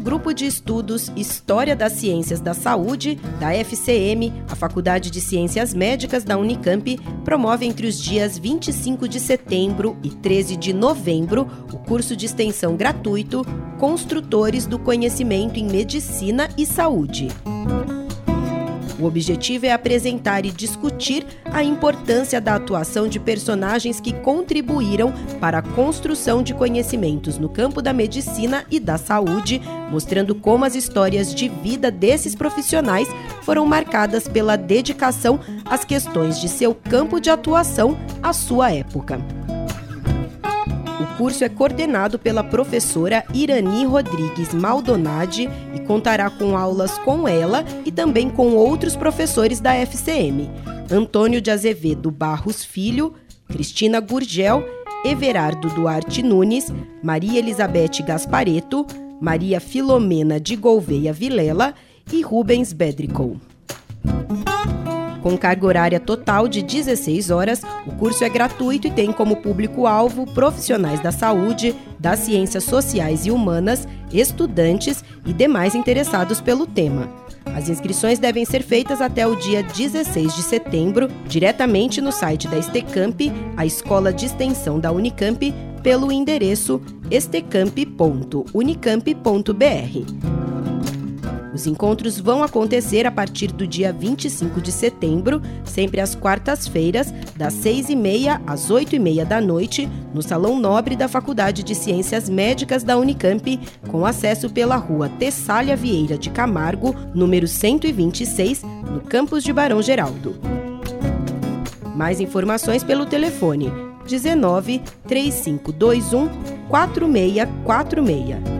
Grupo de Estudos História das Ciências da Saúde, da FCM, a Faculdade de Ciências Médicas da Unicamp, promove entre os dias 25 de setembro e 13 de novembro o curso de extensão gratuito Construtores do Conhecimento em Medicina e Saúde. O objetivo é apresentar e discutir a importância da atuação de personagens que contribuíram para a construção de conhecimentos no campo da medicina e da saúde, mostrando como as histórias de vida desses profissionais foram marcadas pela dedicação às questões de seu campo de atuação à sua época. Curso é coordenado pela professora Irani Rodrigues Maldonadi e contará com aulas com ela e também com outros professores da FCM: Antônio de Azevedo Barros Filho, Cristina Gurgel, Everardo Duarte Nunes, Maria Elizabeth Gaspareto, Maria Filomena de Gouveia Vilela e Rubens Bedricol. Com carga horária total de 16 horas, o curso é gratuito e tem como público-alvo profissionais da saúde, das ciências sociais e humanas, estudantes e demais interessados pelo tema. As inscrições devem ser feitas até o dia 16 de setembro, diretamente no site da Estecamp, a escola de extensão da Unicamp, pelo endereço estecamp.unicamp.br. Os encontros vão acontecer a partir do dia 25 de setembro, sempre às quartas-feiras, das 6h30 às 8h30 da noite, no Salão Nobre da Faculdade de Ciências Médicas da Unicamp, com acesso pela rua Tessália Vieira de Camargo, número 126, no campus de Barão Geraldo. Mais informações pelo telefone 19 3521 4646.